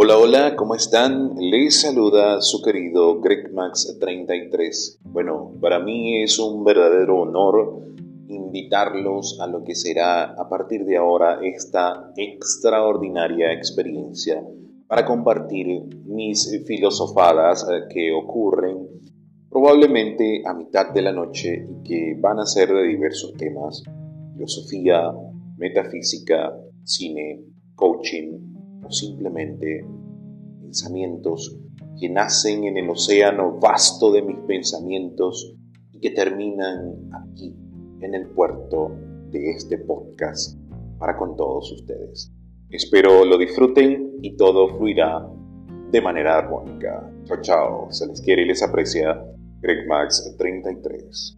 Hola, hola, ¿cómo están? Les saluda su querido GregMax33. Bueno, para mí es un verdadero honor invitarlos a lo que será a partir de ahora esta extraordinaria experiencia para compartir mis filosofadas eh, que ocurren probablemente a mitad de la noche y que van a ser de diversos temas, filosofía, metafísica, cine, coaching, simplemente pensamientos que nacen en el océano vasto de mis pensamientos y que terminan aquí, en el puerto de este podcast, para con todos ustedes. Espero lo disfruten y todo fluirá de manera armónica. Chao, chao. Se les quiere y les aprecia Greg Max 33.